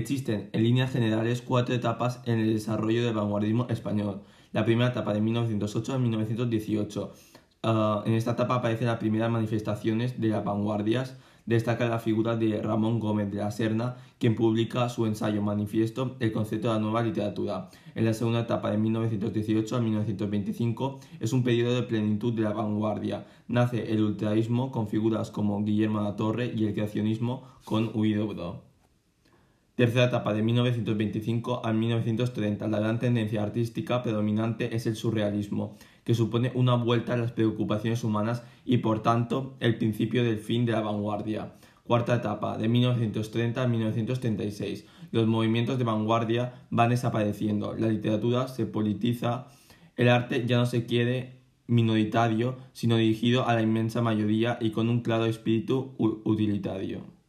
Existen, en líneas generales, cuatro etapas en el desarrollo del vanguardismo español. La primera etapa de 1908 a 1918. Ah, en esta etapa aparecen las primeras manifestaciones de las vanguardias. Destaca la figura de Ramón Gómez de la Serna, quien publica su ensayo manifiesto El concepto de la nueva literatura. En la segunda etapa de 1918 a 1925 es un periodo de plenitud de la vanguardia. Nace el ultraísmo con figuras como Guillermo la Torre y el creacionismo con Huidobro. Tercera etapa de 1925 a 1930. La gran tendencia artística predominante es el surrealismo, que supone una vuelta a las preocupaciones humanas y por tanto el principio del fin de la vanguardia. Cuarta etapa, de 1930 a 1936. Los movimientos de vanguardia van desapareciendo, la literatura se politiza, el arte ya no se quiere minoritario, sino dirigido a la inmensa mayoría y con un claro espíritu utilitario.